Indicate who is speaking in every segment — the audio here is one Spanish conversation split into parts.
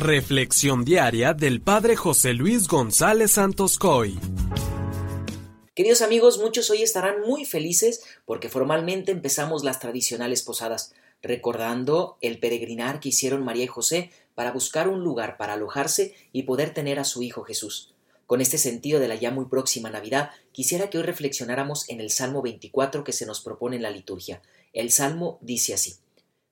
Speaker 1: Reflexión diaria del Padre José Luis González Santos Coy.
Speaker 2: Queridos amigos, muchos hoy estarán muy felices porque formalmente empezamos las tradicionales posadas, recordando el peregrinar que hicieron María y José para buscar un lugar para alojarse y poder tener a su Hijo Jesús. Con este sentido de la ya muy próxima Navidad, quisiera que hoy reflexionáramos en el Salmo 24 que se nos propone en la liturgia. El Salmo dice así: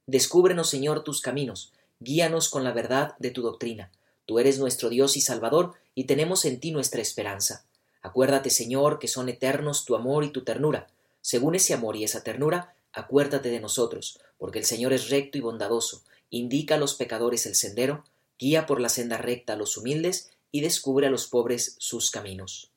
Speaker 2: Descúbrenos, Señor, tus caminos guíanos con la verdad de tu doctrina. Tú eres nuestro Dios y Salvador, y tenemos en ti nuestra esperanza. Acuérdate, Señor, que son eternos tu amor y tu ternura. Según ese amor y esa ternura, acuérdate de nosotros, porque el Señor es recto y bondadoso, indica a los pecadores el sendero, guía por la senda recta a los humildes y descubre a los pobres sus caminos.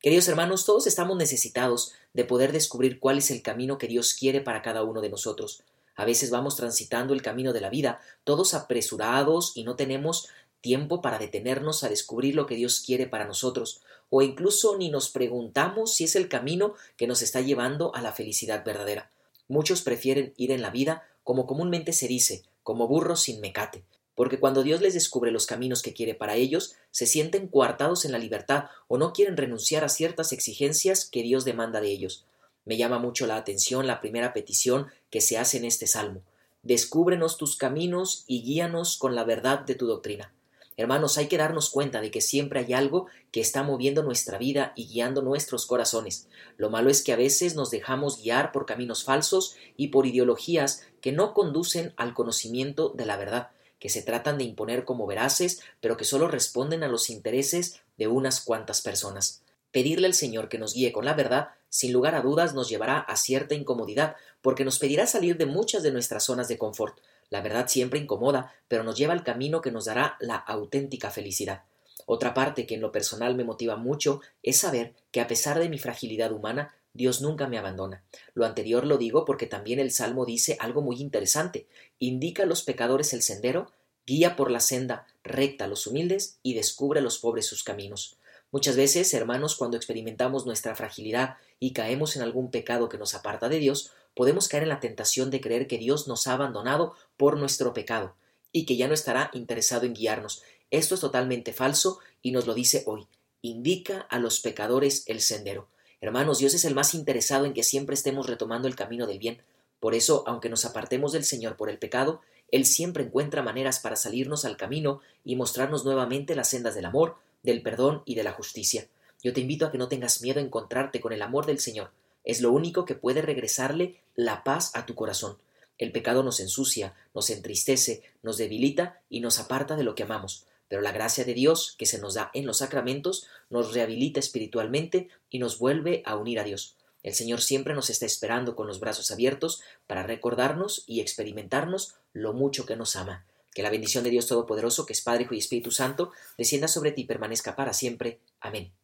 Speaker 2: Queridos hermanos, todos estamos necesitados de poder descubrir cuál es el camino que Dios quiere para cada uno de nosotros. A veces vamos transitando el camino de la vida, todos apresurados y no tenemos tiempo para detenernos a descubrir lo que Dios quiere para nosotros, o incluso ni nos preguntamos si es el camino que nos está llevando a la felicidad verdadera. Muchos prefieren ir en la vida como comúnmente se dice, como burros sin mecate, porque cuando Dios les descubre los caminos que quiere para ellos, se sienten coartados en la libertad o no quieren renunciar a ciertas exigencias que Dios demanda de ellos. Me llama mucho la atención la primera petición que se hace en este salmo. Descúbrenos tus caminos y guíanos con la verdad de tu doctrina. Hermanos, hay que darnos cuenta de que siempre hay algo que está moviendo nuestra vida y guiando nuestros corazones. Lo malo es que a veces nos dejamos guiar por caminos falsos y por ideologías que no conducen al conocimiento de la verdad, que se tratan de imponer como veraces, pero que solo responden a los intereses de unas cuantas personas. Pedirle al Señor que nos guíe con la verdad, sin lugar a dudas, nos llevará a cierta incomodidad, porque nos pedirá salir de muchas de nuestras zonas de confort. La verdad siempre incomoda, pero nos lleva al camino que nos dará la auténtica felicidad. Otra parte que en lo personal me motiva mucho es saber que a pesar de mi fragilidad humana, Dios nunca me abandona. Lo anterior lo digo porque también el Salmo dice algo muy interesante. Indica a los pecadores el sendero, guía por la senda recta a los humildes y descubre a los pobres sus caminos. Muchas veces, hermanos, cuando experimentamos nuestra fragilidad y caemos en algún pecado que nos aparta de Dios, podemos caer en la tentación de creer que Dios nos ha abandonado por nuestro pecado y que ya no estará interesado en guiarnos. Esto es totalmente falso y nos lo dice hoy. Indica a los pecadores el sendero. Hermanos, Dios es el más interesado en que siempre estemos retomando el camino del bien. Por eso, aunque nos apartemos del Señor por el pecado, Él siempre encuentra maneras para salirnos al camino y mostrarnos nuevamente las sendas del amor, del perdón y de la justicia. Yo te invito a que no tengas miedo a encontrarte con el amor del Señor. Es lo único que puede regresarle la paz a tu corazón. El pecado nos ensucia, nos entristece, nos debilita y nos aparta de lo que amamos. Pero la gracia de Dios que se nos da en los sacramentos nos rehabilita espiritualmente y nos vuelve a unir a Dios. El Señor siempre nos está esperando con los brazos abiertos para recordarnos y experimentarnos lo mucho que nos ama. Que la bendición de Dios Todopoderoso, que es Padre, Hijo y Espíritu Santo, descienda sobre ti y permanezca para siempre. Amén.